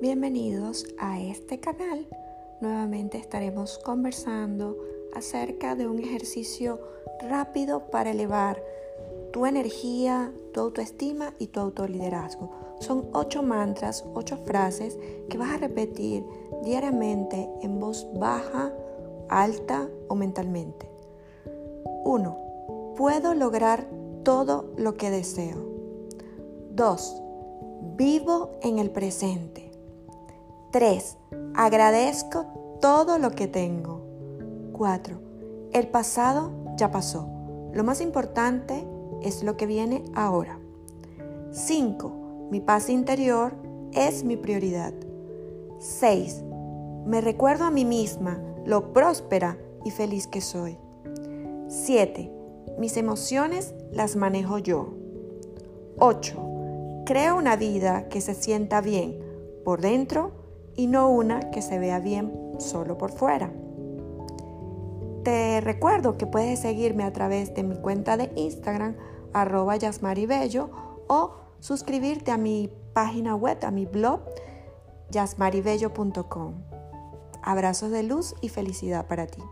Bienvenidos a este canal. Nuevamente estaremos conversando acerca de un ejercicio rápido para elevar tu energía, tu autoestima y tu autoliderazgo. Son ocho mantras, ocho frases que vas a repetir diariamente en voz baja, alta o mentalmente. 1. Puedo lograr todo lo que deseo. 2. Vivo en el presente. 3. Agradezco todo lo que tengo. 4. El pasado ya pasó. Lo más importante es lo que viene ahora. 5. Mi paz interior es mi prioridad. 6. Me recuerdo a mí misma lo próspera y feliz que soy. 7. Mis emociones las manejo yo. 8. Creo una vida que se sienta bien por dentro y no una que se vea bien solo por fuera. Te recuerdo que puedes seguirme a través de mi cuenta de Instagram, arroba yasmaribello, o suscribirte a mi página web, a mi blog, yasmaribello.com. Abrazos de luz y felicidad para ti.